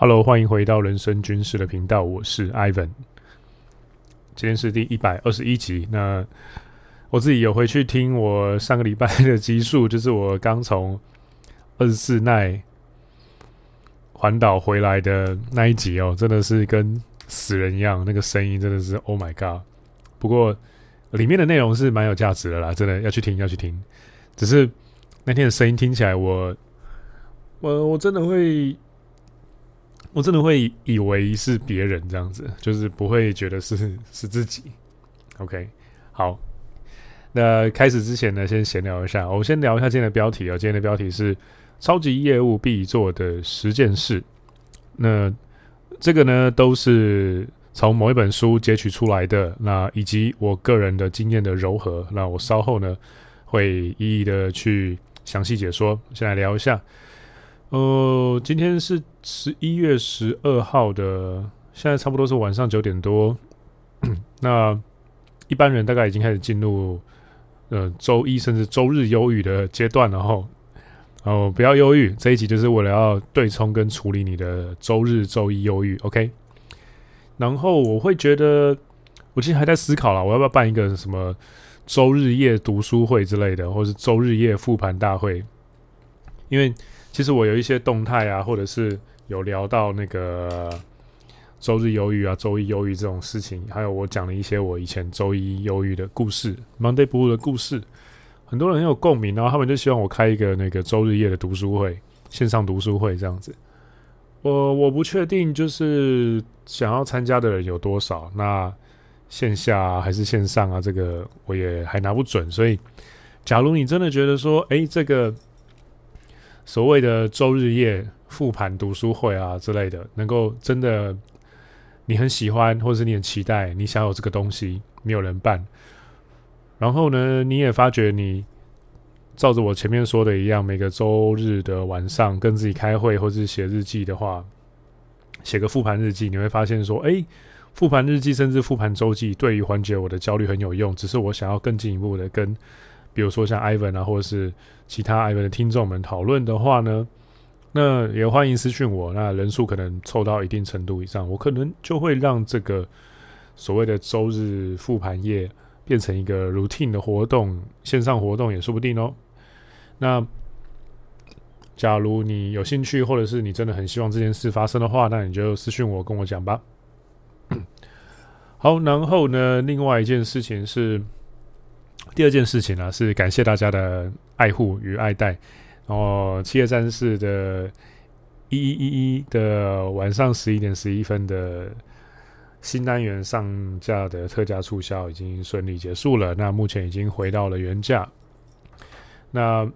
Hello，欢迎回到人生军事的频道，我是 Ivan。今天是第一百二十一集。那我自己有回去听我上个礼拜的集数，就是我刚从二十四奈环岛回来的那一集哦，真的是跟死人一样，那个声音真的是 Oh my God！不过里面的内容是蛮有价值的啦，真的要去听，要去听。只是那天的声音听起来，我我我真的会。我真的会以为是别人这样子，就是不会觉得是 是自己。OK，好，那开始之前呢，先闲聊一下。我先聊一下今天的标题啊，今天的标题是“超级业务必做的十件事”。那这个呢，都是从某一本书截取出来的，那以及我个人的经验的糅合。那我稍后呢，会一一的去详细解说。先来聊一下。呃，今天是十一月十二号的，现在差不多是晚上九点多。那一般人大概已经开始进入呃周一甚至周日忧郁的阶段了哈。哦，不要忧郁，这一集就是为了要对冲跟处理你的周日、周一忧郁。OK。然后我会觉得，我其实还在思考啦，我要不要办一个什么周日夜读书会之类的，或是周日夜复盘大会，因为。其实我有一些动态啊，或者是有聊到那个周日忧郁啊、周一忧郁这种事情，还有我讲了一些我以前周一忧郁的故事，Monday Blue 的故事，很多人很有共鸣，然后他们就希望我开一个那个周日夜的读书会，线上读书会这样子。我我不确定，就是想要参加的人有多少，那线下还是线上啊，这个我也还拿不准。所以，假如你真的觉得说，哎，这个。所谓的周日夜复盘读书会啊之类的，能够真的你很喜欢，或者是你很期待，你想有这个东西，没有人办。然后呢，你也发觉你照着我前面说的一样，每个周日的晚上跟自己开会，或者是写日记的话，写个复盘日记，你会发现说，哎，复盘日记甚至复盘周记，对于缓解我的焦虑很有用。只是我想要更进一步的跟。比如说像 Ivan 啊，或者是其他 Ivan 的听众们讨论的话呢，那也欢迎私讯我。那人数可能凑到一定程度以上，我可能就会让这个所谓的周日复盘夜变成一个 routine 的活动，线上活动也说不定哦。那假如你有兴趣，或者是你真的很希望这件事发生的话，那你就私讯我，跟我讲吧。好，然后呢，另外一件事情是。第二件事情呢、是感谢大家的爱护与爱戴。然后，企业战士的一一一一的晚上十一点十一分的新单元上架的特价促销已经顺利结束了。那目前已经回到了原价。那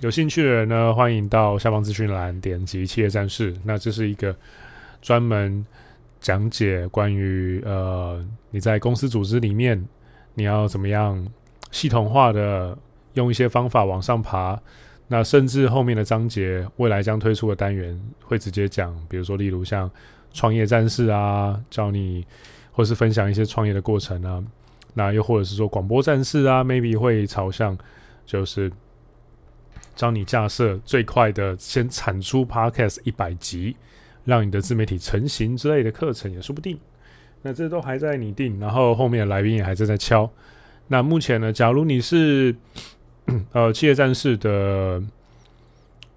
有兴趣的人呢，欢迎到下方资讯栏点击企业战士。那这是一个专门讲解关于呃你在公司组织里面你要怎么样。系统化的用一些方法往上爬，那甚至后面的章节未来将推出的单元会直接讲，比如说例如像创业战士啊，教你或是分享一些创业的过程啊，那又或者是说广播战士啊，maybe 会朝向就是教你架设最快的先产出 podcast 一百集，让你的自媒体成型之类的课程也说不定。那这都还在拟定，然后后面的来宾也还在在敲。那目前呢，假如你是 呃企业战士的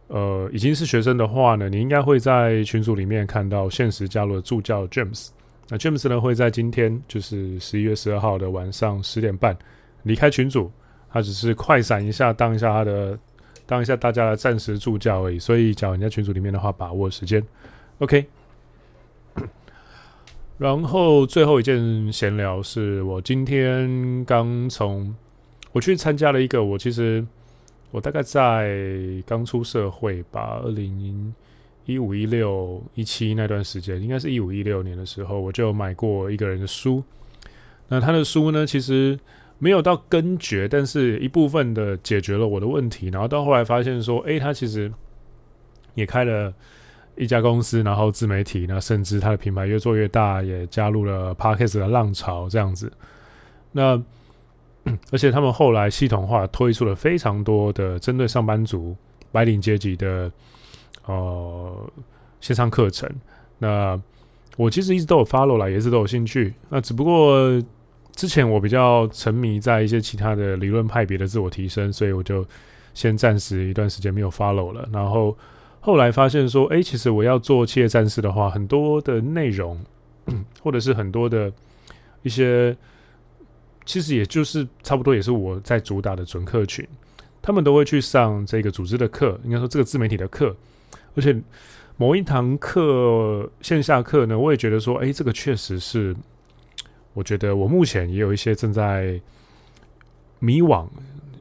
呃已经是学生的话呢，你应该会在群组里面看到限时加入的助教 James。那 James 呢会在今天就是十一月十二号的晚上十点半离开群组，他只是快闪一下当一下他的当一下大家的暂时助教而已。所以，假如你在群组里面的话，把握时间。OK。然后最后一件闲聊是我今天刚从我去参加了一个，我其实我大概在刚出社会吧，二零一五一六一七那段时间，应该是一五一六年的时候，我就买过一个人的书。那他的书呢，其实没有到根绝，但是一部分的解决了我的问题。然后到后来发现说，诶，他其实也开了。一家公司，然后自媒体，那甚至他的品牌越做越大，也加入了 Podcast 的浪潮这样子。那而且他们后来系统化推出了非常多的针对上班族、白领阶级的呃线上课程。那我其实一直都有 follow 啦，也是都有兴趣。那只不过之前我比较沉迷在一些其他的理论派别的自我提升，所以我就先暂时一段时间没有 follow 了。然后后来发现说，哎，其实我要做企业战士的话，很多的内容，或者是很多的一些。其实也就是差不多，也是我在主打的准客群，他们都会去上这个组织的课，应该说这个自媒体的课，而且某一堂课线下课呢，我也觉得说，哎，这个确实是，我觉得我目前也有一些正在迷惘、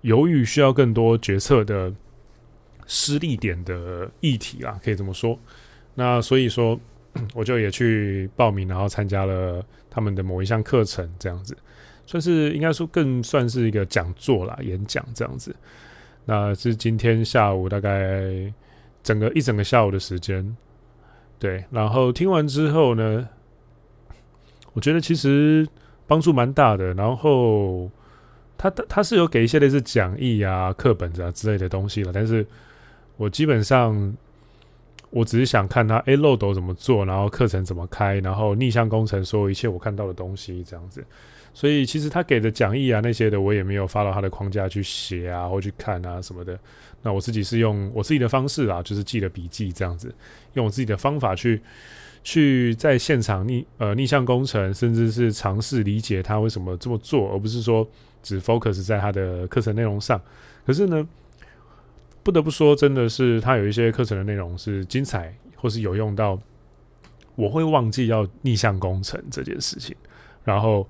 犹豫、需要更多决策的失利点的议题啊，可以这么说。那所以说，我就也去报名，然后参加了他们的某一项课程，这样子。算是应该说更算是一个讲座啦，演讲这样子。那是今天下午大概整个一整个下午的时间，对。然后听完之后呢，我觉得其实帮助蛮大的。然后他他是有给一些类似讲义啊、课本啊之类的东西了，但是我基本上我只是想看他哎漏斗怎么做，然后课程怎么开，然后逆向工程所有一切我看到的东西这样子。所以其实他给的讲义啊那些的，我也没有发到他的框架去写啊或去看啊什么的。那我自己是用我自己的方式啊，就是记了笔记这样子，用我自己的方法去去在现场逆呃逆向工程，甚至是尝试理解他为什么这么做，而不是说只 focus 在他的课程内容上。可是呢，不得不说，真的是他有一些课程的内容是精彩或是有用到，我会忘记要逆向工程这件事情，然后。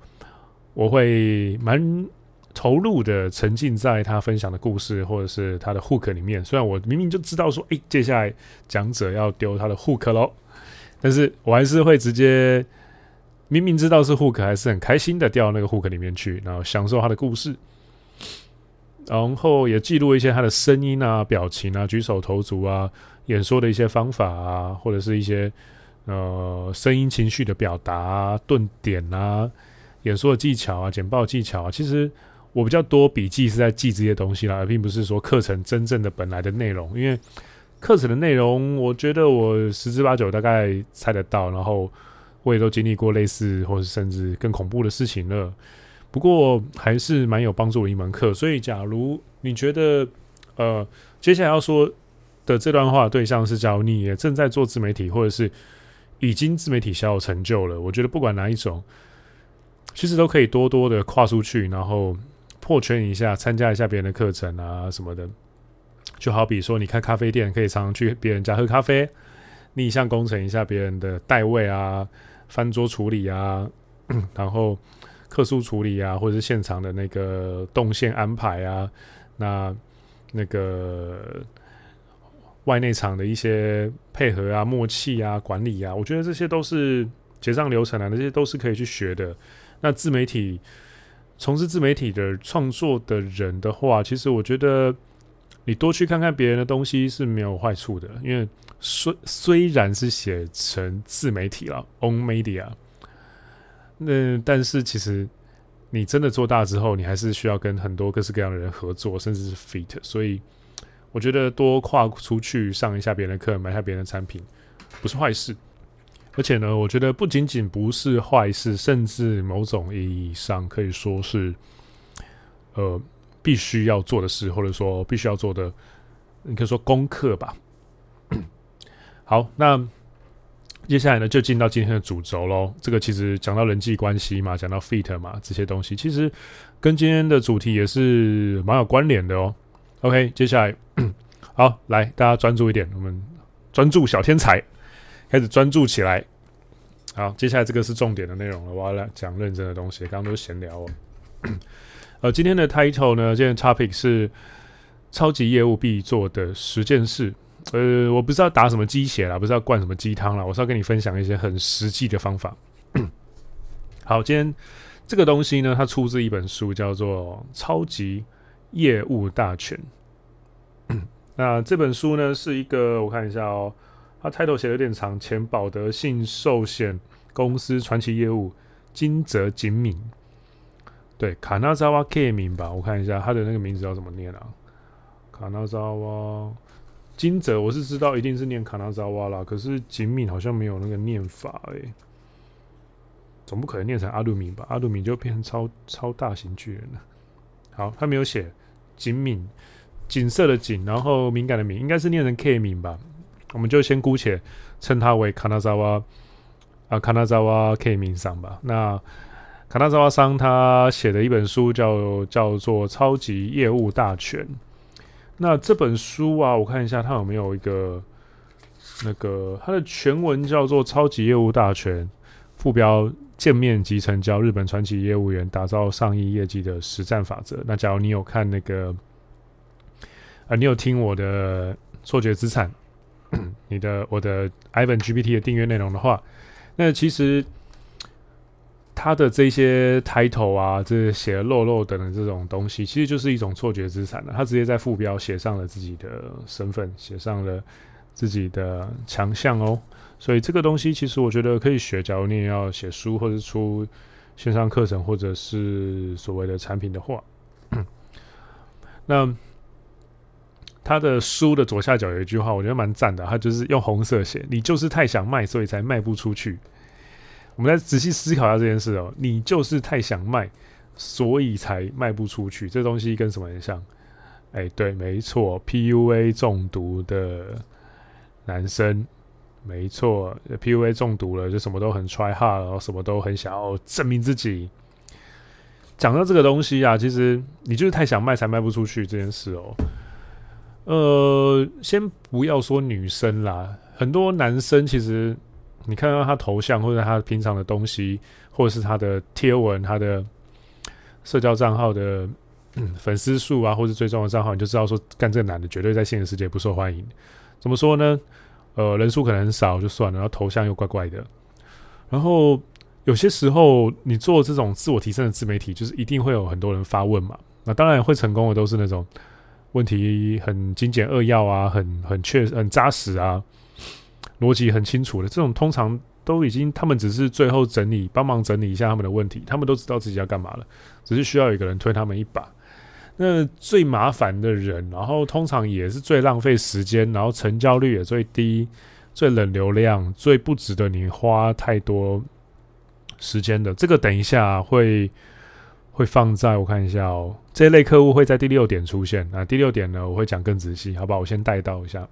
我会蛮投入的，沉浸在他分享的故事或者是他的 hook 里面。虽然我明明就知道说，诶，接下来讲者要丢他的 hook 喽，但是我还是会直接明明知道是 hook，还是很开心的掉那个 hook 里面去，然后享受他的故事，然后也记录一些他的声音啊、表情啊、举手投足啊、演说的一些方法啊，或者是一些呃声音情绪的表达啊、顿点啊。演说的技巧啊，简报技巧啊，其实我比较多笔记是在记这些东西啦，而并不是说课程真正的本来的内容。因为课程的内容，我觉得我十之八九大概猜得到，然后我也都经历过类似或是甚至更恐怖的事情了。不过还是蛮有帮助的一门课。所以，假如你觉得呃接下来要说的这段话对象是，假如你也正在做自媒体，或者是已经自媒体小有成就了，我觉得不管哪一种。其实都可以多多的跨出去，然后破圈一下，参加一下别人的课程啊什么的。就好比说，你开咖啡店，可以常常去别人家喝咖啡，逆向工程一下别人的代位啊、翻桌处理啊，然后客诉处理啊，或者是现场的那个动线安排啊，那那个外内场的一些配合啊、默契啊、管理啊，我觉得这些都是结账流程啊，那些都是可以去学的。那自媒体从事自媒体的创作的人的话，其实我觉得你多去看看别人的东西是没有坏处的，因为虽虽然是写成自媒体了，own media，那但是其实你真的做大之后，你还是需要跟很多各式各样的人合作，甚至是 fit，所以我觉得多跨出去上一下别人的课，买下别人的产品，不是坏事。而且呢，我觉得不仅仅不是坏事，甚至某种意义上可以说是，呃，必须要做的事，或者说必须要做的，你可以说功课吧。好，那接下来呢，就进到今天的主轴喽。这个其实讲到人际关系嘛，讲到 fit 嘛，这些东西其实跟今天的主题也是蛮有关联的哦。OK，接下来，好，来大家专注一点，我们专注小天才。开始专注起来，好，接下来这个是重点的内容了。我要来讲认真的东西，刚刚都是闲聊哦。呃，今天的 title 呢，今天的 topic 是超级业务必做的十件事。呃，我不知道打什么鸡血啦，不知道灌什么鸡汤啦，我是要跟你分享一些很实际的方法。好，今天这个东西呢，它出自一本书，叫做《超级业务大全》。那这本书呢，是一个我看一下哦。他 title 写的有点长，前保德信寿险公司传奇业务金泽景敏，对，卡纳扎瓦 K 名吧，我看一下他的那个名字要怎么念啊？卡纳扎瓦金泽我是知道一定是念卡纳扎瓦啦，可是景敏好像没有那个念法诶、总不可能念成阿鲁敏吧？阿鲁敏就变成超超大型巨人了。好，他没有写景敏，景色的景，然后敏感的敏，应该是念成 K 敏吧？我们就先姑且称他为卡纳扎瓦啊，卡纳扎瓦 K 敏桑吧。那卡纳扎瓦桑他写的一本书叫叫做《超级业务大全》。那这本书啊，我看一下它有没有一个那个它的全文叫做《超级业务大全》，副标见面即成交，日本传奇业务员打造上亿业绩的实战法则。那假如你有看那个，啊，你有听我的错觉资产，你的我的 Ivan GPT 的订阅内容的话，那其实。他的这些抬头啊，这写的漏漏等的这种东西，其实就是一种错觉资产了。他直接在副标写上了自己的身份，写上了自己的强项哦。所以这个东西其实我觉得可以学。假如你也要写书，或者出线上课程，或者是所谓的产品的话，那他的书的左下角有一句话，我觉得蛮赞的。他就是用红色写：“你就是太想卖，所以才卖不出去。”我们来仔细思考一下这件事哦，你就是太想卖，所以才卖不出去。这东西跟什么很像？哎，对，没错，PUA 中毒的男生，没错，PUA 中毒了，就什么都很 try hard，然后什么都很想要证明自己。讲到这个东西啊，其实你就是太想卖才卖不出去这件事哦。呃，先不要说女生啦，很多男生其实。你看到他头像，或者他平常的东西，或者是他的贴文、他的社交账号的粉丝数啊，或者追踪的账号，你就知道说，干这个男的绝对在现实世界不受欢迎。怎么说呢？呃，人数可能很少就算了，然后头像又怪怪的。然后有些时候，你做这种自我提升的自媒体，就是一定会有很多人发问嘛。那当然会成功的都是那种问题很精简扼要啊，很很确很扎实啊。逻辑很清楚的，这种通常都已经，他们只是最后整理，帮忙整理一下他们的问题，他们都知道自己要干嘛了，只是需要有一个人推他们一把。那最麻烦的人，然后通常也是最浪费时间，然后成交率也最低，最冷流量，最不值得你花太多时间的。这个等一下会会放在我看一下哦，这一类客户会在第六点出现。那第六点呢，我会讲更仔细，好不好？我先带到一下。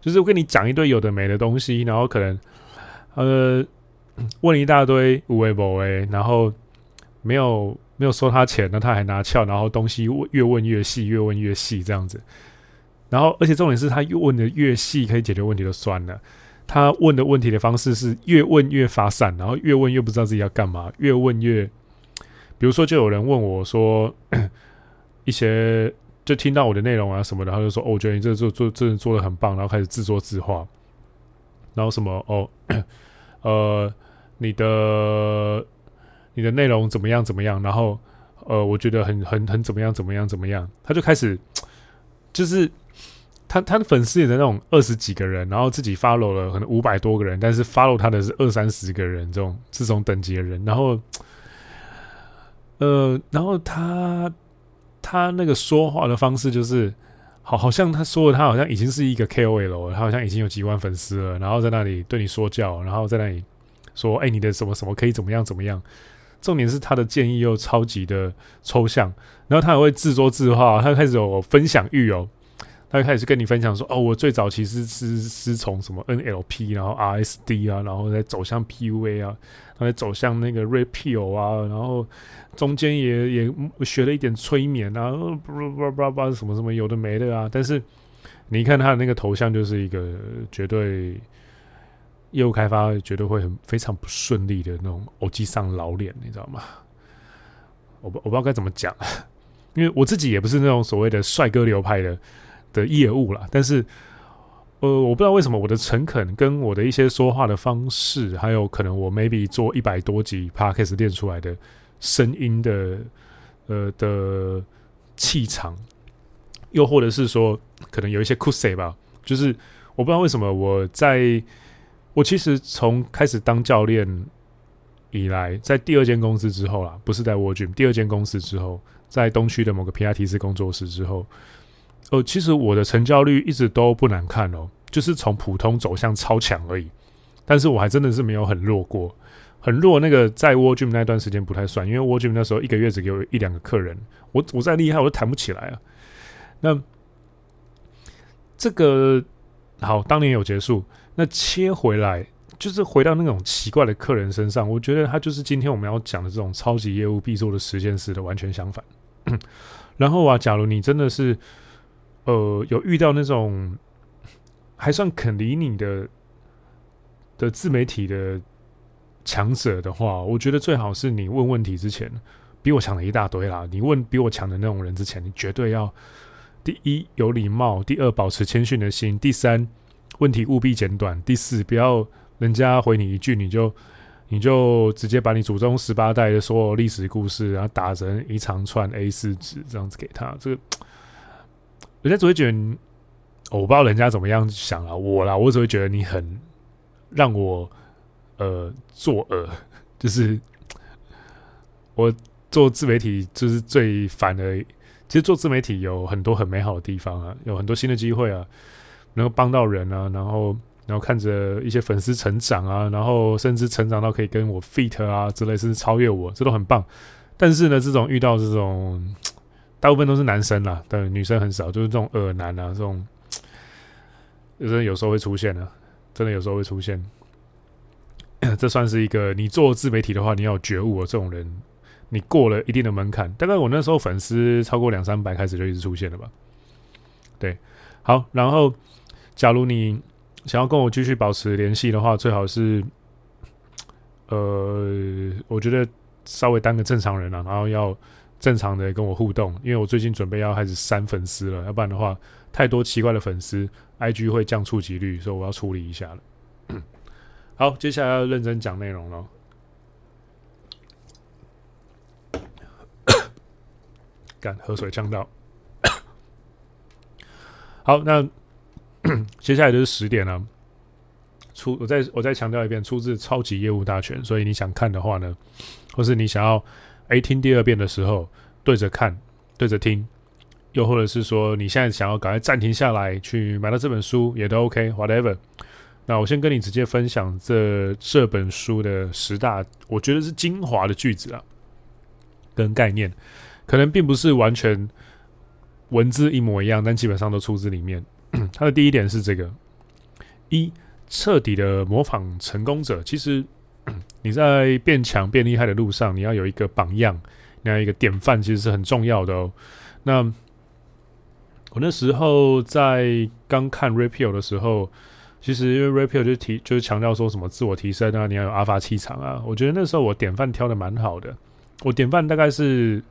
就是我跟你讲一堆有的没的东西，然后可能呃问一大堆无为不为，然后没有没有收他钱，那他还拿翘，然后东西越问越细，越问越细这样子。然后而且重点是他越问的越细，可以解决问题就算了，他问的问题的方式是越问越发散，然后越问越不知道自己要干嘛，越问越，比如说就有人问我说 一些。就听到我的内容啊什么的，他就说：“哦，我觉得你这做做真的做的很棒。”然后开始自说自话，然后什么哦，呃，你的你的内容怎么样怎么样？然后呃，我觉得很很很怎么样怎么样怎么样？他就开始 就是他他的粉丝也在那种二十几个人，然后自己 follow 了可能五百多个人，但是 follow 他的是二三十个人这种这种等级的人，然后呃，然后他。他那个说话的方式就是，好，好像他说的，他好像已经是一个 KOL 了，他好像已经有几万粉丝了，然后在那里对你说教，然后在那里说，哎，你的什么什么可以怎么样怎么样。重点是他的建议又超级的抽象，然后他还会自说自话，他开始有分享欲哦。他就开始跟你分享说：“哦，我最早其实是是从什么 NLP，然后 RSD 啊，然后再走向 PUA 啊，然后再走向那个 Repeal 啊，然后中间也也学了一点催眠啊，不不不不什么什么有的没的啊。但是你看他的那个头像，就是一个绝对业务开发绝对会很非常不顺利的那种欧吉桑老脸，你知道吗？我不我不知道该怎么讲，因为我自己也不是那种所谓的帅哥流派的。”的业务啦，但是，呃，我不知道为什么我的诚恳跟我的一些说话的方式，还有可能我 maybe 做一百多集 podcast 练出来的声音的，呃的气场，又或者是说，可能有一些 cussy 吧，就是我不知道为什么我在，我其实从开始当教练以来，在第二间公司之后啦，不是在 World Gym，第二间公司之后，在东区的某个皮拉提斯工作室之后。呃，其实我的成交率一直都不难看哦，就是从普通走向超强而已。但是我还真的是没有很弱过，很弱那个在 War Gym 那段时间不太算，因为 War Gym 那时候一个月只给我一两个客人，我我再厉害我都弹不起来啊。那这个好，当年有结束，那切回来就是回到那种奇怪的客人身上，我觉得他就是今天我们要讲的这种超级业务必做的十件事的完全相反。然后啊，假如你真的是。呃，有遇到那种 还算肯理你的的自媒体的强者的话，我觉得最好是你问问题之前，比我强了一大堆啦。你问比我强的那种人之前，你绝对要第一有礼貌，第二保持谦逊的心，第三问题务必简短，第四不要人家回你一句你就你就直接把你祖宗十八代的所有历史故事，然后打成一长串 A 四纸这样子给他，这个。人家只会觉得，我不知道人家怎么样想啊，我啦，我只会觉得你很让我呃作呕，就是我做自媒体就是最烦的。其实做自媒体有很多很美好的地方啊，有很多新的机会啊，能够帮到人啊，然后然后看着一些粉丝成长啊，然后甚至成长到可以跟我 feat 啊之类，甚至超越我，这都很棒。但是呢，这种遇到这种。大部分都是男生啦，但女生很少，就是这种恶男啊，这种，真的有时候会出现啊，真的有时候会出现。这算是一个你做自媒体的话，你要觉悟啊，这种人，你过了一定的门槛，大概我那时候粉丝超过两三百开始就一直出现了吧。对，好，然后假如你想要跟我继续保持联系的话，最好是，呃，我觉得稍微当个正常人啊，然后要。正常的跟我互动，因为我最近准备要开始删粉丝了，要不然的话，太多奇怪的粉丝，IG 会降触及率，所以我要处理一下了。好，接下来要认真讲内容了。干，喝水呛到。好，那接下来就是十点了。出，我再我再强调一遍，出自《超级业务大全》，所以你想看的话呢，或是你想要。诶，听第二遍的时候，对着看，对着听，又或者是说你现在想要赶快暂停下来去买到这本书，也都 OK，whatever。那我先跟你直接分享这这本书的十大，我觉得是精华的句子啊，跟概念，可能并不是完全文字一模一样，但基本上都出自里面。它的第一点是这个：一，彻底的模仿成功者，其实。你在变强、变厉害的路上，你要有一个榜样，你要一个典范，其实是很重要的哦。那我那时候在刚看 Rapio 的时候，其实因为 Rapio 就提就是强调说什么自我提升啊，你要有阿法气场啊。我觉得那时候我典范挑的蛮好的，我典范大概是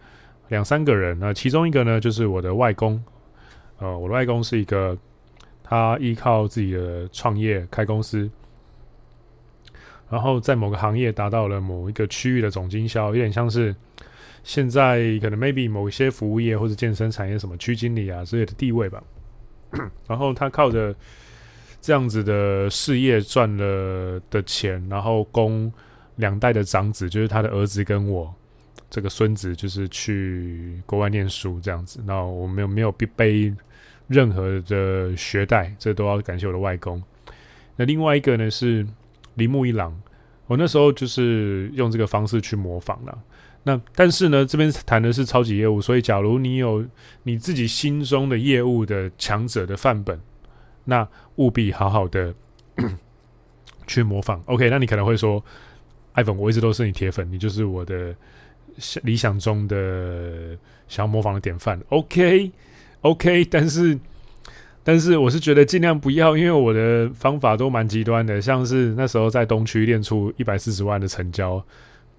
两三个人，那其中一个呢就是我的外公，呃，我的外公是一个他依靠自己的创业开公司。然后在某个行业达到了某一个区域的总经销，有点像是现在可能 maybe 某一些服务业或者健身产业什么区经理啊之类的地位吧。然后他靠着这样子的事业赚了的钱，然后供两代的长子，就是他的儿子跟我这个孙子，就是去国外念书这样子。那我没有没有必背任何的学贷，这都要感谢我的外公。那另外一个呢是。铃木一郎，我那时候就是用这个方式去模仿了。那但是呢，这边谈的是超级业务，所以假如你有你自己心中的业务的强者的范本，那务必好好的 去模仿。OK，那你可能会说，Ivan，我一直都是你铁粉，你就是我的理想中的想要模仿的典范。OK, OK, 但是。但是我是觉得尽量不要，因为我的方法都蛮极端的，像是那时候在东区练出一百四十万的成交，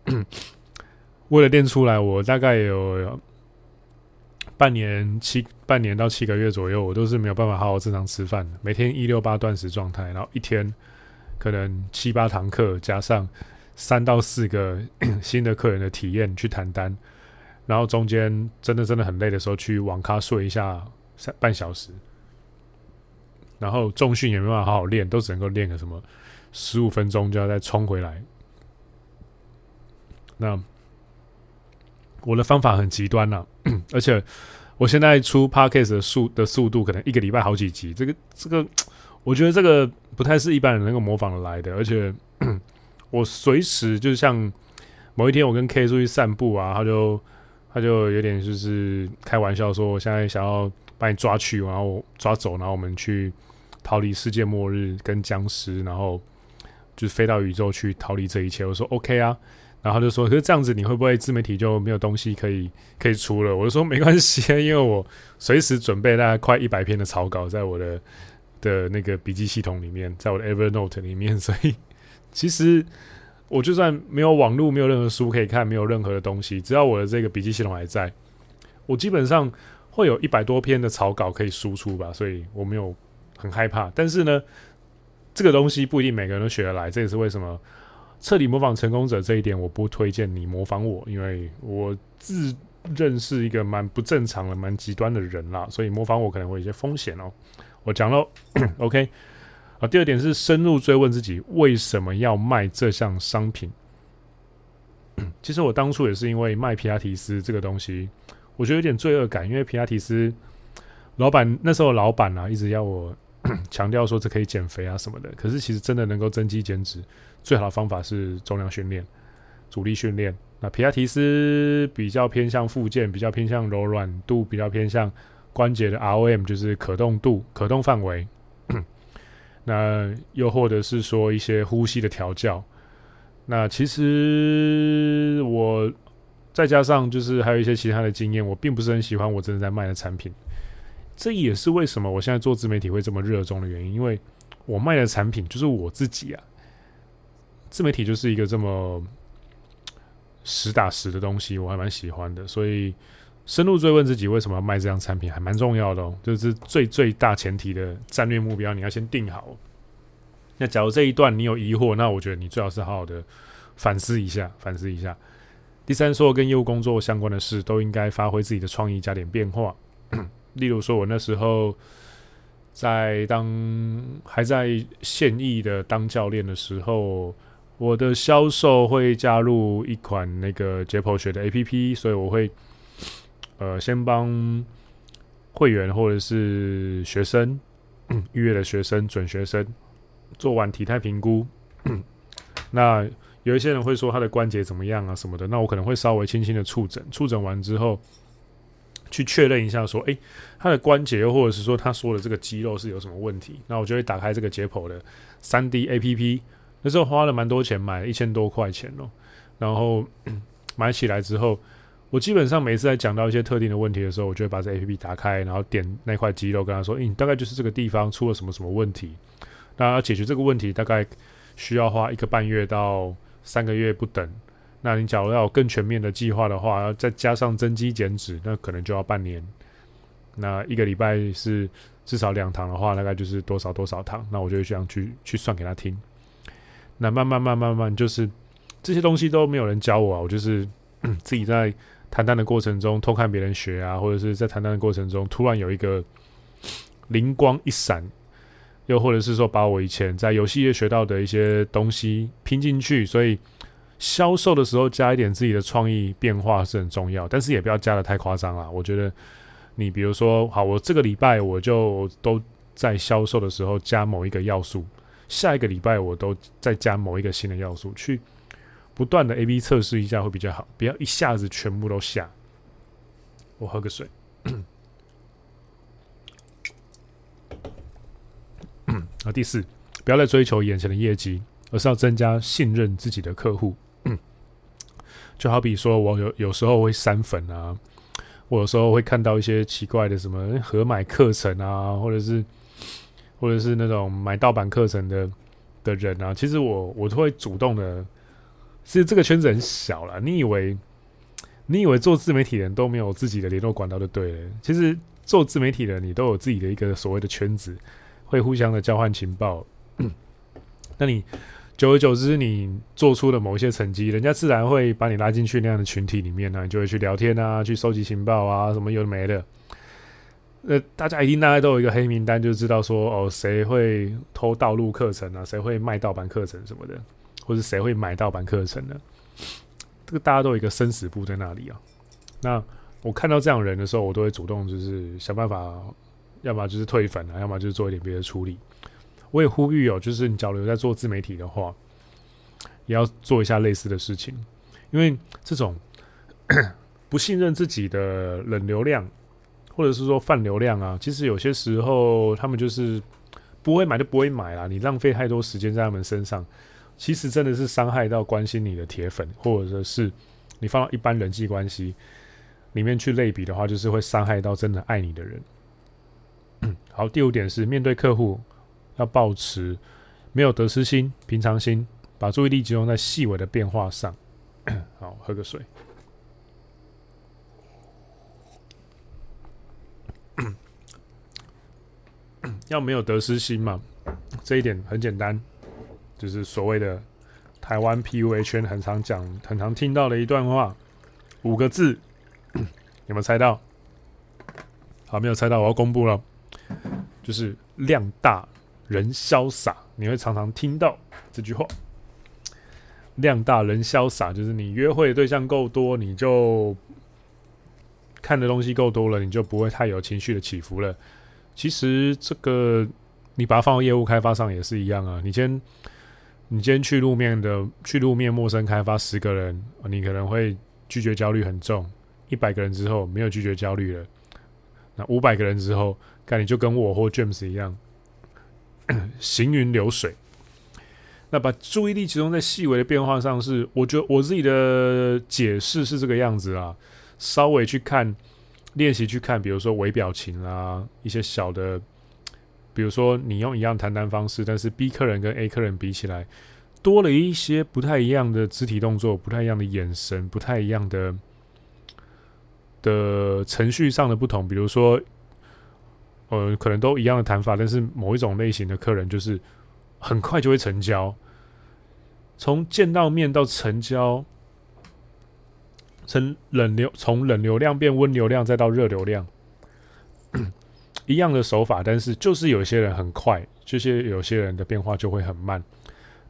为了练出来，我大概有半年七半年到七个月左右，我都是没有办法好好正常吃饭，每天一六八断食状态，然后一天可能七八堂课，加上三到四个 新的客人的体验去谈单，然后中间真的真的很累的时候，去网咖睡一下三半小时。然后重训也没办法好好练，都只能够练个什么十五分钟就要再冲回来。那我的方法很极端呐、而且我现在出 Podcast 的速的速度，可能一个礼拜好几集。这个这个，我觉得这个不太是一般人能够模仿的来的。而且 我随时就是像某一天我跟 K 出去散步啊，他就他就有点就是开玩笑说，我现在想要把你抓去，然后抓走，然后我们去逃离世界末日跟僵尸，然后就飞到宇宙去逃离这一切。我说 OK 啊。然后就说：“可是这样子，你会不会自媒体就没有东西可以可以出了？”我就说：“没关系，因为我随时准备大概快一百篇的草稿在我的的那个笔记系统里面，在我的 Evernote 里面。所以 其实我就算没有网络，没有任何书可以看，没有任何的东西，只要我的这个笔记系统还在，我基本上会有一百多篇的草稿可以输出吧。所以我没有很害怕。但是呢，这个东西不一定每个人都学得来，这也是为什么。”彻底模仿成功者这一点，我不推荐你模仿我，因为我自认是一个蛮不正常的、蛮极端的人啦，所以模仿我可能会有一些风险哦。我讲了，OK。啊，第二点是深入追问自己为什么要卖这项商品。其实我当初也是因为卖皮拉提斯这个东西，我觉得有点罪恶感，因为皮拉提斯老板那时候老板啊一直要我强调说这可以减肥啊什么的，可是其实真的能够增肌减脂。最好的方法是重量训练、阻力训练。那皮亚提斯比较偏向复健，比较偏向柔软度，比较偏向关节的 ROM，就是可动度、可动范围。那又或者是说一些呼吸的调教。那其实我再加上就是还有一些其他的经验，我并不是很喜欢我真的在卖的产品。这也是为什么我现在做自媒体会这么热衷的原因，因为我卖的产品就是我自己啊。自媒体就是一个这么实打实的东西，我还蛮喜欢的。所以深入追问自己为什么要卖这样产品，还蛮重要的哦。就是最最大前提的战略目标，你要先定好。那假如这一段你有疑惑，那我觉得你最好是好好的反思一下，反思一下。第三，所有跟业务工作相关的事，都应该发挥自己的创意，加点变化。例如说，我那时候在当还在现役的当教练的时候。我的销售会加入一款那个解剖学的 APP，所以我会呃先帮会员或者是学生 预约的学生、准学生做完体态评估。那有一些人会说他的关节怎么样啊什么的，那我可能会稍微轻轻的触诊，触诊完之后去确认一下说，诶，他的关节或者是说他说的这个肌肉是有什么问题，那我就会打开这个解剖的三 D APP。那时候花了蛮多钱，买了一千多块钱哦。然后 买起来之后，我基本上每次在讲到一些特定的问题的时候，我就会把这 APP 打开，然后点那块肌肉，跟他说：“诶，你大概就是这个地方出了什么什么问题。那要解决这个问题，大概需要花一个半月到三个月不等。那你假如要有更全面的计划的话，要再加上增肌减脂，那可能就要半年。那一个礼拜是至少两堂的话，大概就是多少多少堂。那我就这样去去算给他听。”那慢慢慢慢慢，就是这些东西都没有人教我啊，我就是 自己在谈单的过程中偷看别人学啊，或者是在谈单的过程中突然有一个灵光一闪，又或者是说把我以前在游戏业学到的一些东西拼进去，所以销售的时候加一点自己的创意变化是很重要，但是也不要加的太夸张了。我觉得你比如说，好，我这个礼拜我就都在销售的时候加某一个要素。下一个礼拜我都再加某一个新的要素，去不断的 A/B 测试一下会比较好，不要一下子全部都下。我喝个水。啊，第四，不要再追求眼前的业绩，而是要增加信任自己的客户。就好比说我有有时候会删粉啊，我有时候会看到一些奇怪的什么合买课程啊，或者是。或者是那种买盗版课程的的人啊，其实我我都会主动的。其实这个圈子很小啦，你以为你以为做自媒体的人都没有自己的联络管道就对了。其实做自媒体的你都有自己的一个所谓的圈子，会互相的交换情报。那你久而久之，你做出了某一些成绩，人家自然会把你拉进去那样的群体里面呢，你就会去聊天啊，去收集情报啊，什么有的没的。呃，大家一定大概都有一个黑名单，就知道说哦，谁会偷盗录课程啊，谁会卖盗版课程什么的，或者谁会买盗版课程的？这个大家都有一个生死簿在那里啊。那我看到这样人的时候，我都会主动就是想办法，要么就是退粉啊，要么就是做一点别的处理。我也呼吁哦，就是你假如在做自媒体的话，也要做一下类似的事情，因为这种 不信任自己的冷流量，或者是说泛流量啊，其实有些时候他们就是不会买就不会买啦，你浪费太多时间在他们身上，其实真的是伤害到关心你的铁粉，或者是你放到一般人际关系里面去类比的话，就是会伤害到真的爱你的人。好，第五点是面对客户。要保持没有得失心、平常心，把注意力集中在细微的变化上。好，喝个水。要没有得失心嘛？这一点很简单，就是所谓的台湾 PUA 圈很常讲、很常听到的一段话，五个字，有没有猜到？好，没有猜到，我要公布了，就是量大。人潇洒，你会常常听到这句话。量大人潇洒，就是你约会的对象够多，你就看的东西够多了，你就不会太有情绪的起伏了。其实这个你把它放到业务开发上也是一样啊。你先你今天去路面的去路面陌生开发十个人，你可能会拒绝焦虑很重。一百个人之后没有拒绝焦虑了，那五百个人之后，看你就跟我或 James 一样。行云流水，那把注意力集中在细微的变化上，是我觉得我自己的解释是这个样子啊。稍微去看练习，去看，比如说微表情啦，一些小的，比如说你用一样谈谈方式，但是 B 客人跟 A 客人比起来，多了一些不太一样的肢体动作，不太一样的眼神，不太一样的的程序上的不同，比如说。呃，可能都一样的谈法，但是某一种类型的客人就是很快就会成交，从见到面到成交，从冷流从冷流量变温流量，再到热流量，一样的手法，但是就是有些人很快，这些有些人的变化就会很慢。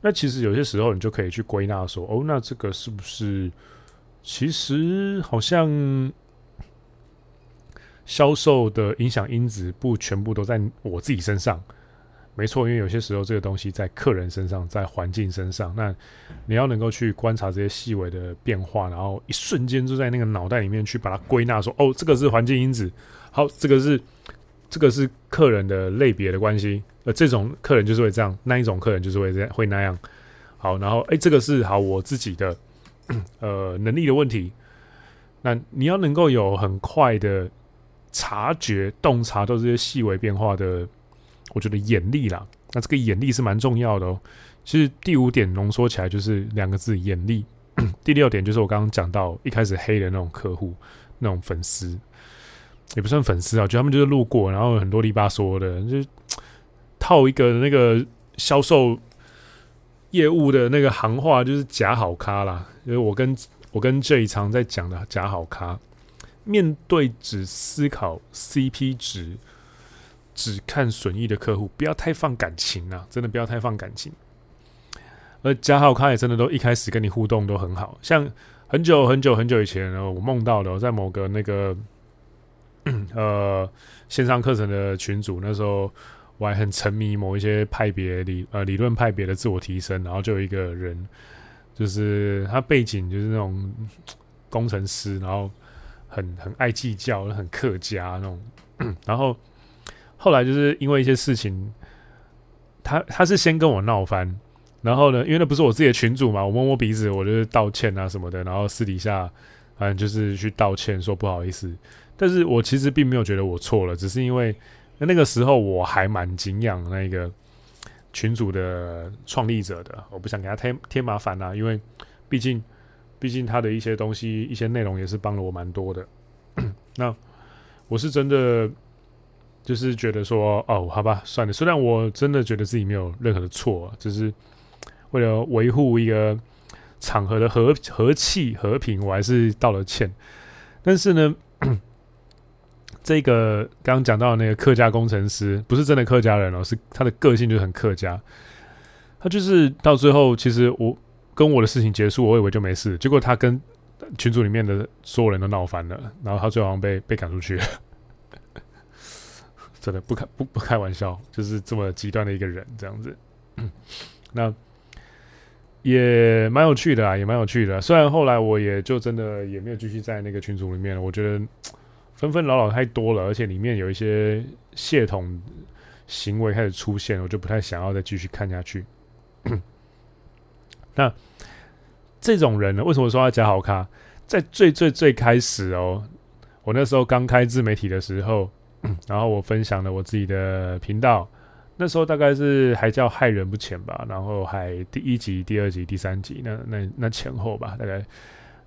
那其实有些时候你就可以去归纳说，哦，那这个是不是其实好像？销售的影响因子不全部都在我自己身上，没错，因为有些时候这个东西在客人身上，在环境身上，那你要能够去观察这些细微的变化，然后一瞬间就在那个脑袋里面去把它归纳，说哦，这个是环境因子，好，这个是这个是客人的类别的关系，呃，这种客人就是会这样，那一种客人就是会这样，会那样，好，然后哎，这个是好我自己的呃能力的问题，那你要能够有很快的。察觉、洞察到这些细微变化的，我觉得眼力啦，那这个眼力是蛮重要的哦。其实第五点浓缩起来就是两个字：眼力。第六点就是我刚刚讲到一开始黑的那种客户、那种粉丝，也不算粉丝啊，就他们就是路过，然后很多里吧嗦的，就 套一个那个销售业务的那个行话，就是假好咖啦。因为我跟我跟这一场在讲的假好咖。面对只思考 CP 值、只看损益的客户，不要太放感情啊！真的不要太放感情。而假好咖也真的都一开始跟你互动都很好，像很久很久很久以前呢，我梦到的，在某个那个 呃线上课程的群组，那时候我还很沉迷某一些派别理呃理论派别的自我提升，然后就有一个人，就是他背景就是那种工程师，然后。很很爱计较，很客家那种，然后后来就是因为一些事情，他他是先跟我闹翻，然后呢，因为那不是我自己的群主嘛，我摸摸鼻子，我就是道歉啊什么的，然后私底下反正就是去道歉，说不好意思，但是我其实并没有觉得我错了，只是因为那个时候我还蛮敬仰那个群主的创立者的，我不想给他添添麻烦啊，因为毕竟。毕竟他的一些东西、一些内容也是帮了我蛮多的。那我是真的就是觉得说，哦，好吧，算了。虽然我真的觉得自己没有任何的错，只是为了维护一个场合的和和气和平，我还是道了歉。但是呢，这个刚刚讲到那个客家工程师，不是真的客家人哦，是他的个性就很客家。他就是到最后，其实我。跟我的事情结束，我以为就没事，结果他跟群组里面的所有人都闹翻了，然后他最后好像被被赶出去了。真的不开不不开玩笑，就是这么极端的一个人这样子。那也蛮有趣的啊，也蛮有趣的。虽然后来我也就真的也没有继续在那个群组里面了。我觉得纷纷扰扰太多了，而且里面有一些系统行为开始出现，我就不太想要再继续看下去。那这种人呢，为什么说他假好咖？在最最最开始哦，我那时候刚开自媒体的时候。然后我分享了我自己的频道，那时候大概是还叫害人不浅吧，然后还第一集、第二集、第三集，那那那前后吧，大概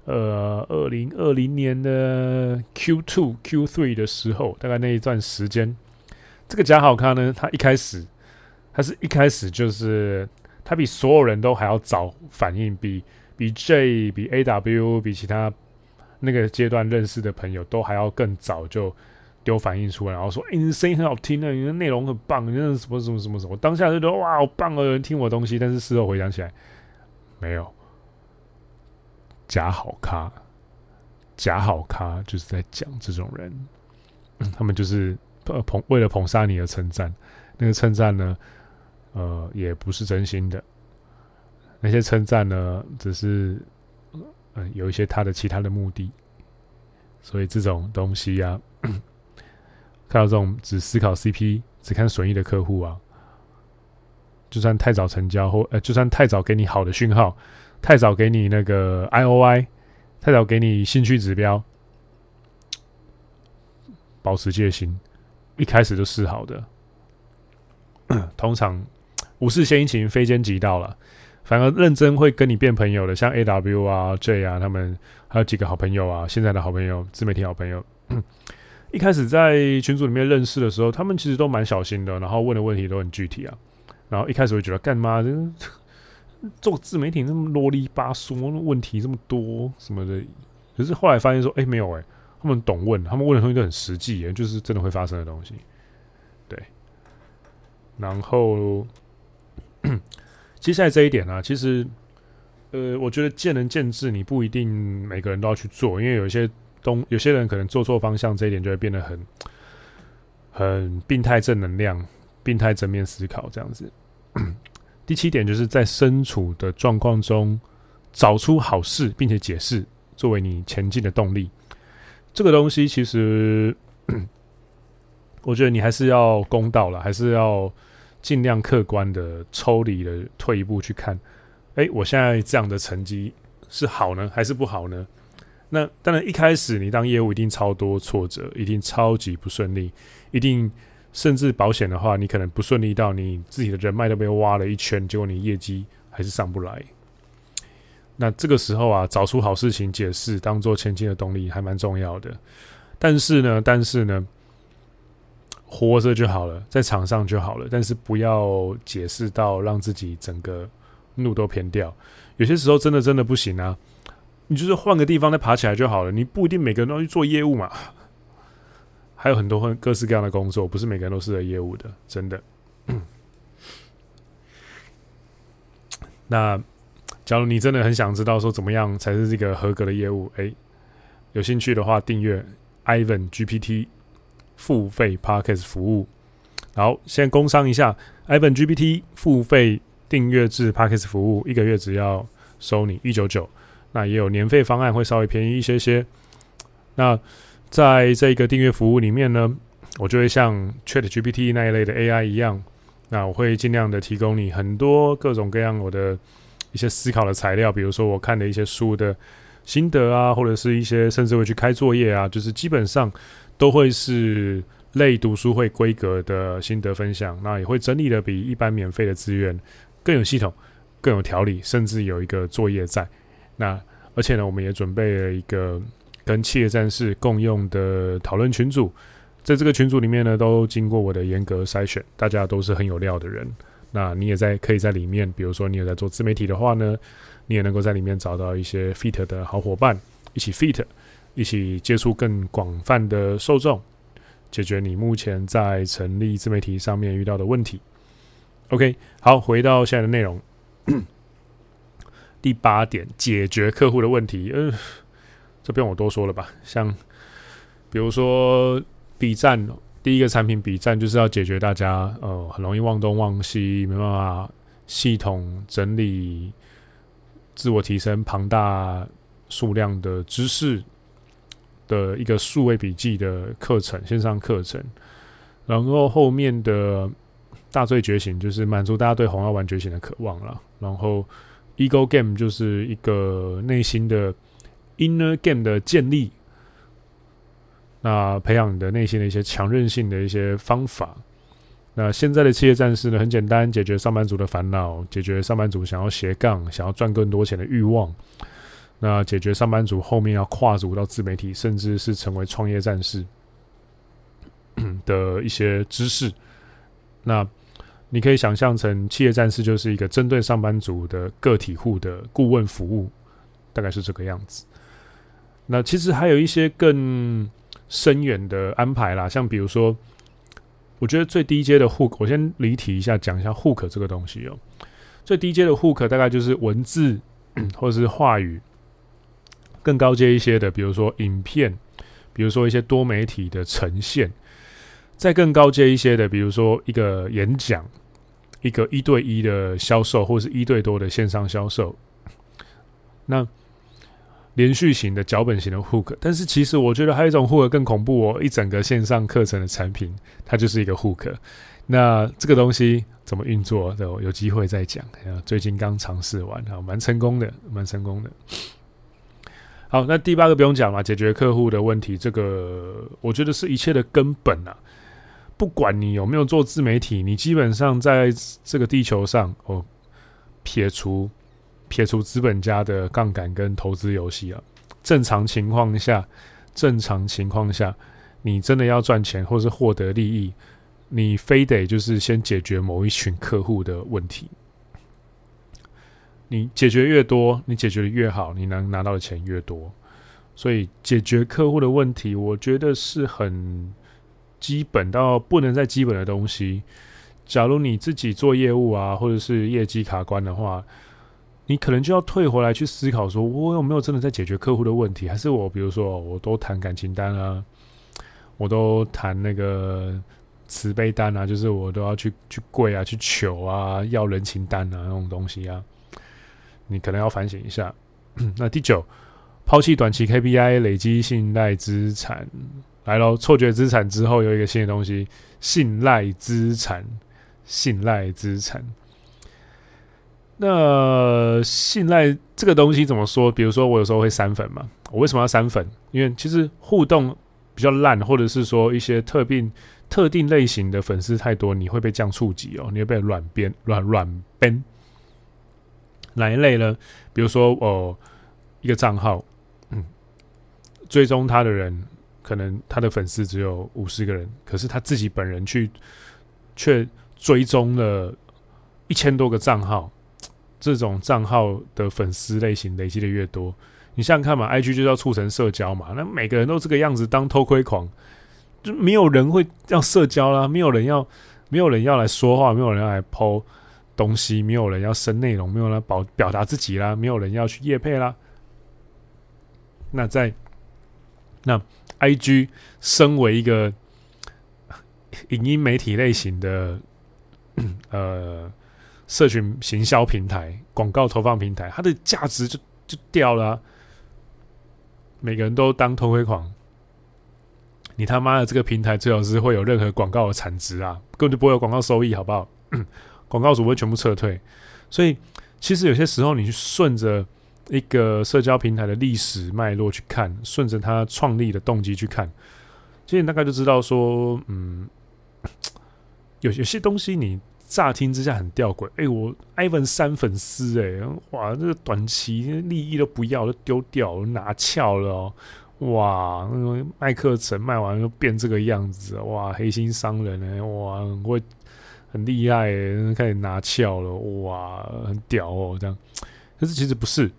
呃二零二零年的 Q two、Q three 的时候，大概那一段时间，这个假好咖呢，他一开始，他是一开始就是他比所有人都还要早反应，比比 J、比 AW、比其他那个阶段认识的朋友都还要更早就。丢反应出来，然后说：“欸、你的声音很好听啊，你的内容很棒，你那什么什么什么什么。”当下就觉得哇，好棒哦，有人听我东西。但是事后回想起来，没有假好咖，假好咖就是在讲这种人，他们就是捧为了捧杀你而称赞，那个称赞呢，呃，也不是真心的，那些称赞呢，只是嗯、有一些他的其他的目的，所以这种东西、啊。看到这种只思考 CP、只看损益的客户啊，就算太早成交或呃，就算太早给你好的讯号，太早给你那个 IOI，太早给你兴趣指标，保持戒心，一开始就示好的，通常无事献殷勤，非奸即盗了。反而认真会跟你变朋友的，像 AW 啊、J 啊，他们还有几个好朋友啊，现在的好朋友，自媒体好朋友。一开始在群组里面认识的时候，他们其实都蛮小心的，然后问的问题都很具体啊。然后一开始会觉得干嘛？做自媒体那么啰里吧嗦，问题这么多什么的。可是后来发现说，哎、没有哎、他们懂问，他们问的东西都很实际，就是真的会发生的东西。对。然后接下来这一点呢、啊，其实呃，我觉得见仁见智，你不一定每个人都要去做，因为有些。东有些人可能做错方向，这一点就会变得很很病态正能量、病态正面思考这样子。第七点就是在身处的状况中找出好事，并且解释，作为你前进的动力。这个东西其实，我觉得你还是要公道了，还是要尽量客观的抽离的退一步去看。哎，我现在这样的成绩是好呢，还是不好呢？那当然，一开始你当业务一定超多挫折，一定超级不顺利，一定甚至保险的话，你可能不顺利到你自己的人脉都被挖了一圈，结果你业绩还是上不来。那这个时候啊，找出好事情解释，当做前进的动力，还蛮重要的。但是呢，但是呢，活着就好了，在场上就好了，但是不要解释到让自己整个路都偏掉。有些时候真的真的不行啊。你就是换个地方再爬起来就好了，你不一定每个人都要去做业务嘛。还有很多各式各样的工作，不是每个人都适合业务的，真的。那假如你真的很想知道说怎么样才是这个合格的业务，哎，有兴趣的话，订阅 Ivan GPT 付费 Podcast 服务。好，先工商一下 Ivan GPT 付费订阅制 Podcast 服务，一个月只要收你一九九。那也有年费方案，会稍微便宜一些些。那在这个订阅服务里面呢，我就会像 ChatGPT 那一类的 AI 一样，那我会尽量的提供你很多各种各样我的一些思考的材料，比如说我看的一些书的心得啊，或者是一些甚至会去开作业啊，就是基本上都会是类读书会规格的心得分享。那也会整理的比一般免费的资源更有系统、更有条理，甚至有一个作业在。那而且呢，我们也准备了一个跟企业战士共用的讨论群组，在这个群组里面呢，都经过我的严格筛选，大家都是很有料的人。那你也在可以在里面，比如说你有在做自媒体的话呢，你也能够在里面找到一些 fit 的好伙伴，一起 fit，一起接触更广泛的受众，解决你目前在成立自媒体上面遇到的问题。OK，好，回到现在的内容。第八点，解决客户的问题。呃，这不用我多说了吧？像比如说 B 站，第一个产品笔战就是要解决大家呃很容易忘东忘西，没办法系统整理、自我提升庞大数量的知识的一个数位笔记的课程，线上课程。然后后面的大罪觉醒就是满足大家对红药丸觉醒的渴望了。然后 Ego Game 就是一个内心的 Inner Game 的建立，那培养你的内心的一些强韧性的一些方法。那现在的企业战士呢，很简单，解决上班族的烦恼，解决上班族想要斜杠、想要赚更多钱的欲望。那解决上班族后面要跨足到自媒体，甚至是成为创业战士的一些知识。那你可以想象成企业战士就是一个针对上班族的个体户的顾问服务，大概是这个样子。那其实还有一些更深远的安排啦，像比如说，我觉得最低阶的 hook，我先离题一下，讲一下 hook 这个东西哦。最低阶的 hook 大概就是文字 或者是话语，更高阶一些的，比如说影片，比如说一些多媒体的呈现，再更高阶一些的，比如说一个演讲。一个一对一的销售，或是一对多的线上销售，那连续型的脚本型的 hook，但是其实我觉得还有一种 hook 更恐怖哦，一整个线上课程的产品，它就是一个 hook。那这个东西怎么运作？有有机会再讲。最近刚尝试完，啊，蛮成功的，蛮成功的。好，那第八个不用讲了，解决客户的问题，这个我觉得是一切的根本啊。不管你有没有做自媒体，你基本上在这个地球上，哦，撇除撇除资本家的杠杆跟投资游戏啊，正常情况下，正常情况下，你真的要赚钱或是获得利益，你非得就是先解决某一群客户的问题。你解决越多，你解决的越好，你能拿到的钱越多。所以解决客户的问题，我觉得是很。基本到不能再基本的东西，假如你自己做业务啊，或者是业绩卡关的话，你可能就要退回来去思考，说我有没有真的在解决客户的问题？还是我比如说我都谈感情单啊，我都谈那个慈悲单啊，就是我都要去去跪啊，去求啊，要人情单啊那种东西啊，你可能要反省一下。那第九，抛弃短期 KPI，累积信赖资产。来喽！错觉资产之后有一个新的东西，信赖资产。信赖资产。那信赖这个东西怎么说？比如说，我有时候会删粉嘛。我为什么要删粉？因为其实互动比较烂，或者是说一些特定特定类型的粉丝太多，你会被降触及哦，你会被软编软软编。哪一类呢？比如说哦，一个账号，嗯，追踪他的人。可能他的粉丝只有五十个人，可是他自己本人去却追踪了一千多个账号。这种账号的粉丝类型累积的越多，你想想看嘛，IG 就是要促成社交嘛。那每个人都这个样子当偷窥狂，就没有人会要社交啦，没有人要，没有人要来说话，没有人要来 po 东西，没有人要生内容，没有人要表表达自己啦，没有人要去业配啦。那在那。IG 身为一个 影音媒体类型的 呃社群行销平台、广告投放平台，它的价值就就掉了。每个人都当偷窥狂，你他妈的这个平台最好是会有任何广告的产值啊，根本就不会有广告收益，好不好？广告主会全部撤退。所以其实有些时候，你去顺着。一个社交平台的历史脉络去看，顺着他创立的动机去看，其实你大概就知道说，嗯，有 有些东西你乍听之下很吊诡。哎，我 Ivan 删粉丝，哎，哇，这个短期利益都不要，都丢掉，拿翘了，哇，那个卖课程卖完就变这个样子，哇，黑心商人哎，哇，很会很厉害，开始拿翘了，哇，很屌哦，这样，可是其实不是。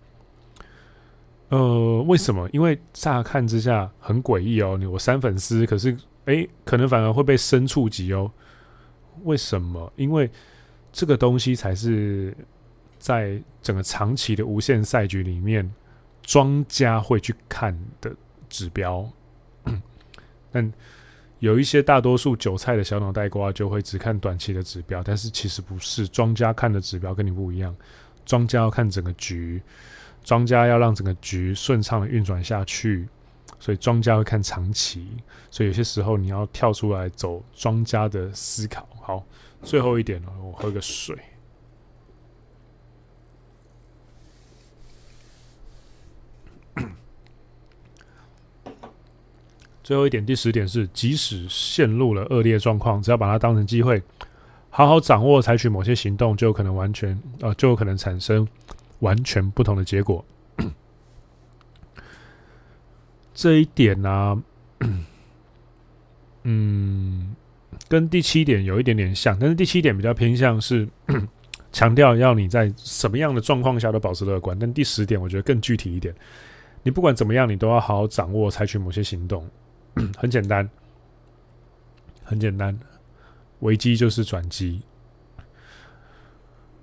呃，为什么？因为乍看之下很诡异哦。你我删粉丝，可是诶，可能反而会被深触及哦。为什么？因为这个东西才是在整个长期的无限赛局里面庄家会去看的指标。但有一些大多数韭菜的小脑袋瓜就会只看短期的指标，但是其实不是，庄家看的指标跟你不一样。庄家要看整个局，庄家要让整个局顺畅的运转下去，所以庄家会看长期。所以有些时候你要跳出来走庄家的思考。好，最后一点了，我喝个水。最后一点，第十点是，即使陷入了恶劣状况，只要把它当成机会，好好掌握，采取某些行动，就有可能完全，呃，就有可能产生完全不同的结果。这一点呢、嗯，跟第七点有一点点像，但是第七点比较偏向是 强调要你在什么样的状况下都保持乐观，但第十点我觉得更具体一点，你不管怎么样，你都要好好掌握，采取某些行动。很简单，很简单，危机就是转机。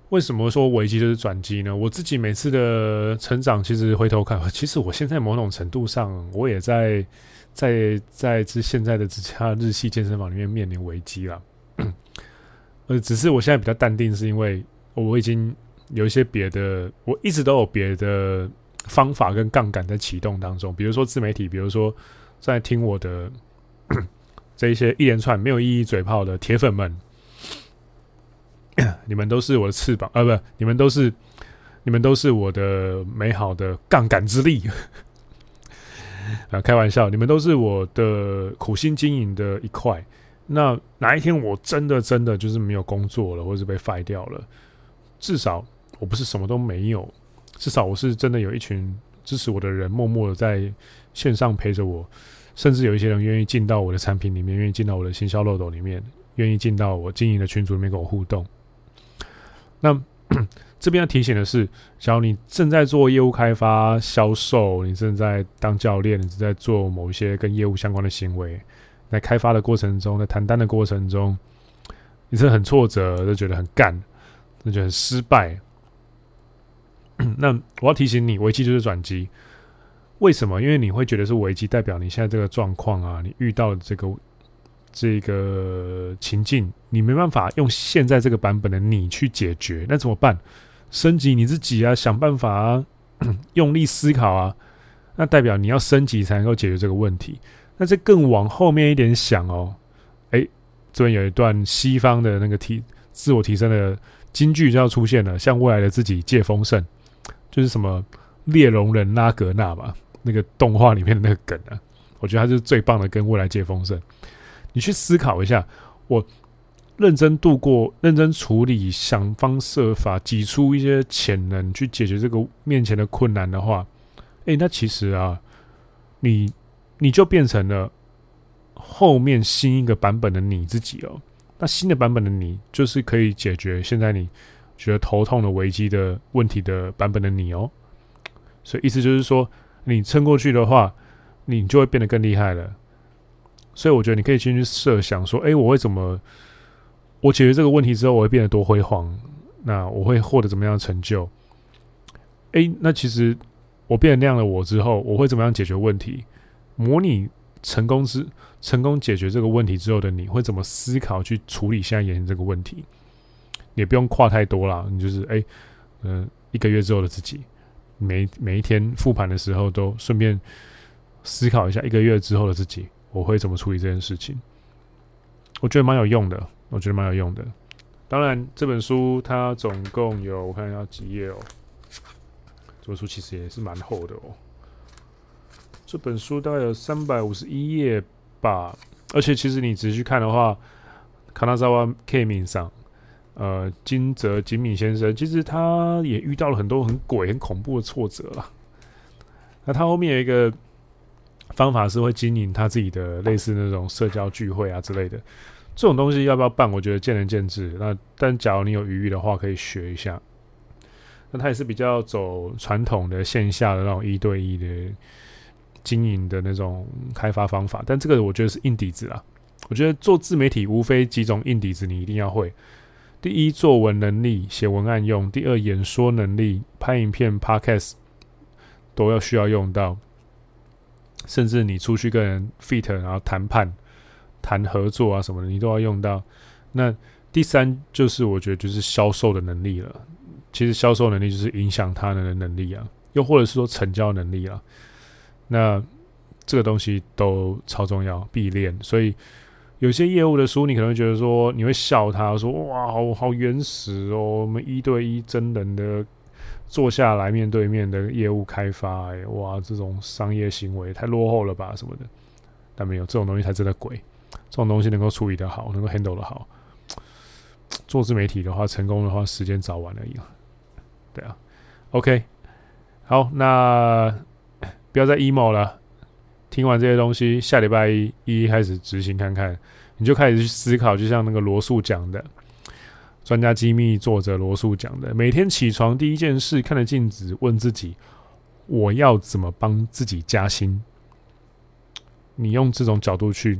为什么说危机就是转机呢？我自己每次的成长，其实回头看，其实我现在某种程度上，我也在在在这现在的这家日系健身房里面面临危机了。呃，只是我现在比较淡定，是因为我已经有一些别的，我一直都有别的方法跟杠杆在启动当中，比如说自媒体，比如说。在听我的 这一些一连串没有意义嘴炮的铁粉们，你们都是我的翅膀，呃，不，你们都是，你们都是我的美好的杠杆之力。啊，开玩笑，你们都是我的苦心经营的一块。那哪一天我真的真的就是没有工作了，或是被 f 掉了，至少我不是什么都没有，至少我是真的有一群支持我的人，默默的在线上陪着我。甚至有一些人愿意进到我的产品里面，愿意进到我的行销漏斗里面，愿意进到我经营的群组里面跟我互动。那 这边要提醒的是，假如你正在做业务开发、销售，你正在当教练，你正在做某一些跟业务相关的行为，在开发的过程中，在谈单的过程中，你是很挫折，就觉得很干，那就很失败。那我要提醒你，危机就是转机。为什么？因为你会觉得是危机，代表你现在这个状况啊，你遇到的这个这个情境，你没办法用现在这个版本的你去解决，那怎么办？升级你自己啊，想办法啊，用力思考啊，那代表你要升级才能够解决这个问题。那再更往后面一点想哦，诶，这边有一段西方的那个提自我提升的金句就要出现了，向未来的自己借丰盛，就是什么猎龙人拉格纳吧。那个动画里面的那个梗啊，我觉得他是最棒的，跟未来借丰盛。你去思考一下，我认真度过、认真处理、想方设法挤出一些潜能去解决这个面前的困难的话，诶，那其实啊，你你就变成了后面新一个版本的你自己哦。那新的版本的你，就是可以解决现在你觉得头痛的危机的问题的版本的你哦。所以意思就是说。你撑过去的话，你就会变得更厉害了。所以我觉得你可以先去设想说：“诶，我会怎么？我解决这个问题之后，我会变得多辉煌？那我会获得怎么样的成就？诶，那其实我变成那样的我之后，我会怎么样解决问题？模拟成功之成功解决这个问题之后的你会怎么思考去处理现在眼前这个问题？也不用跨太多啦，你就是诶，嗯、一个月之后的自己。”每每一天复盘的时候，都顺便思考一下一个月之后的自己，我会怎么处理这件事情。我觉得蛮有用的，我觉得蛮有用的。当然，这本书它总共有我看一下几页哦。这本书其实也是蛮厚的哦。这本书大概有三百五十一页吧，而且其实你仔细看的话，卡纳扎瓦 K 名上。呃，金泽吉米先生其实他也遇到了很多很鬼、很恐怖的挫折了。那他后面有一个方法是会经营他自己的类似那种社交聚会啊之类的，这种东西要不要办？我觉得见仁见智。那但假如你有余裕的话，可以学一下。那他也是比较走传统的线下的那种一对一的经营的那种开发方法，但这个我觉得是硬底子啊。我觉得做自媒体无非几种硬底子，你一定要会。第一，作文能力，写文案用；第二，演说能力，拍影片、Podcast。都要需要用到，甚至你出去跟人 fit，然后谈判、谈合作啊什么的，你都要用到。那第三就是我觉得就是销售的能力了。其实销售能力就是影响他人的能力啊，又或者是说成交能力啊。那这个东西都超重要，必练。所以有些业务的书，你可能会觉得说，你会笑他说：“哇，好好原始哦，我们一对一真人的坐下来面对面的业务开发，哎，哇，这种商业行为太落后了吧什么的。”但没有这种东西才真的鬼，这种东西能够处理得好，能够 handle 得好。做自媒体的话，成功的话，时间早晚而已。对啊，OK，好，那不要再 emo 了。听完这些东西，下礼拜一一开始执行看看，你就开始去思考，就像那个罗素讲的，专家机密作者罗素讲的，每天起床第一件事，看着镜子，问自己，我要怎么帮自己加薪？你用这种角度去，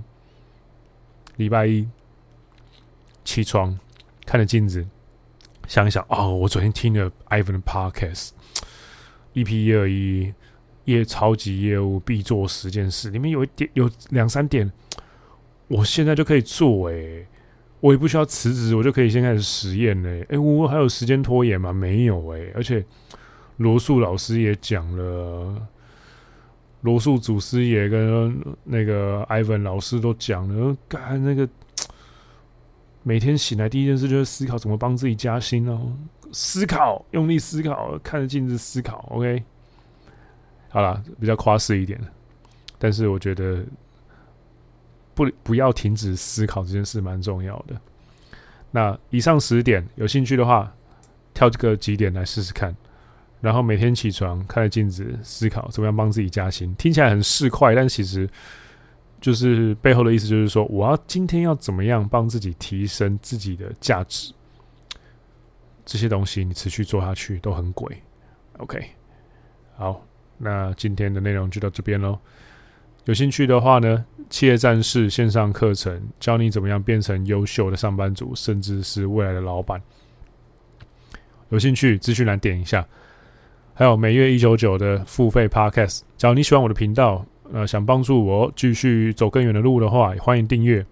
礼拜一起床，看着镜子。想一想哦，我昨天听了 Ivan 的 Podcast，EP 一二一业超级业务必做十件事，里面有一点有两三点，我现在就可以做哎、欸，我也不需要辞职，我就可以先开始实验嘞。哎，我还有时间拖延吗？没有哎、欸，而且罗素老师也讲了，罗素祖师爷跟那个 Ivan 老师都讲了，干那个。每天醒来第一件事就是思考怎么帮自己加薪哦，思考，用力思考，看着镜子思考。OK，好了，比较夸饰一点，但是我觉得不不要停止思考这件事蛮重要的。那以上十点，有兴趣的话，挑这个几点来试试看。然后每天起床看着镜子思考怎么样帮自己加薪，听起来很市侩，但其实。就是背后的意思，就是说，我要今天要怎么样帮自己提升自己的价值？这些东西你持续做下去都很贵。OK，好，那今天的内容就到这边喽。有兴趣的话呢，企业战士线上课程教你怎么样变成优秀的上班族，甚至是未来的老板。有兴趣，资讯栏点一下。还有每月一九九的付费 Podcast，只要你喜欢我的频道。呃，想帮助我继续走更远的路的话，欢迎订阅。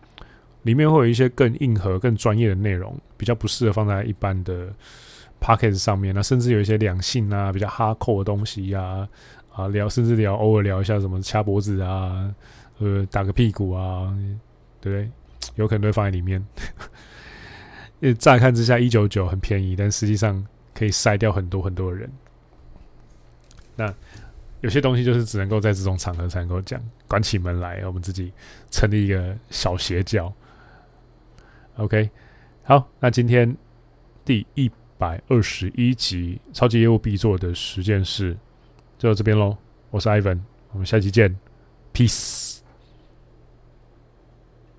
里面会有一些更硬核、更专业的内容，比较不适合放在一般的 podcast 上面。那甚至有一些两性啊，比较哈扣的东西呀、啊，啊聊，甚至聊偶尔聊一下什么掐脖子啊，呃，打个屁股啊，对不对？有可能会放在里面。乍看之下一九九很便宜，但实际上可以筛掉很多很多的人。那。有些东西就是只能够在这种场合才能够讲，关起门来，我们自己成立一个小邪教。OK，好，那今天第一百二十一集超级业务必做的十件事就到这边喽。我是 Ivan，我们下期见，Peace。